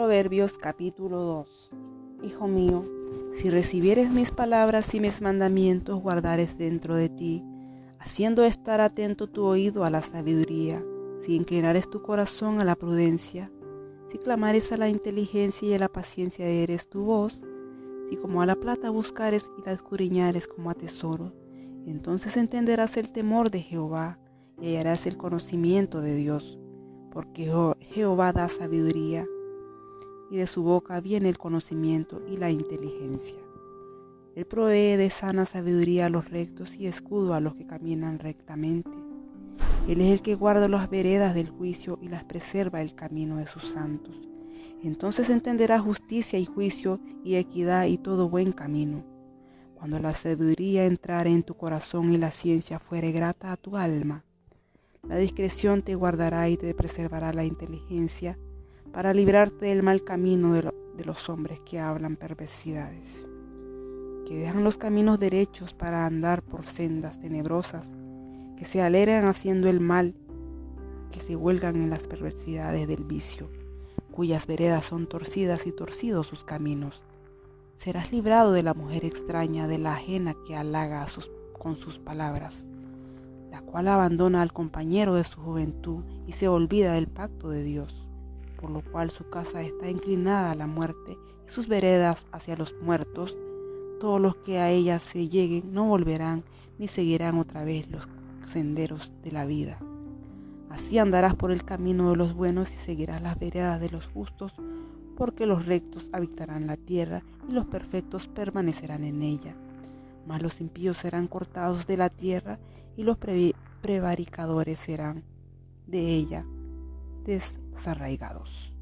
Proverbios capítulo 2 Hijo mío, si recibieres mis palabras y mis mandamientos guardares dentro de ti, haciendo estar atento tu oído a la sabiduría, si inclinares tu corazón a la prudencia, si clamares a la inteligencia y a la paciencia eres tu voz, si como a la plata buscares y la escudriñares como a tesoro, entonces entenderás el temor de Jehová y hallarás el conocimiento de Dios, porque Jehová da sabiduría y de su boca viene el conocimiento y la inteligencia. Él provee de sana sabiduría a los rectos y escudo a los que caminan rectamente. Él es el que guarda las veredas del juicio y las preserva el camino de sus santos. Entonces entenderá justicia y juicio y equidad y todo buen camino. Cuando la sabiduría entrare en tu corazón y la ciencia fuere grata a tu alma, la discreción te guardará y te preservará la inteligencia para librarte del mal camino de, los hombres que hablan perversidades, que dejan los caminos derechos para andar por sendas tenebrosas, que se alegran haciendo el mal, que se huelgan en las perversidades del vicio, cuyas veredas son torcidas y torcidos sus caminos. Serás librado de la mujer extraña, de la ajena que halaga con sus palabras, la cual abandona al compañero de su juventud y se olvida del pacto de Dios por lo cual su casa está inclinada a la muerte y sus veredas hacia los muertos. Todos los que a ella se lleguen no volverán ni seguirán otra vez los senderos de la vida. Así andarás por el camino de los buenos y seguirás las veredas de los justos, porque los rectos habitarán la tierra y los perfectos permanecerán en ella. Mas los impíos serán cortados de la tierra y los prevaricadores serán de ella desarraigados.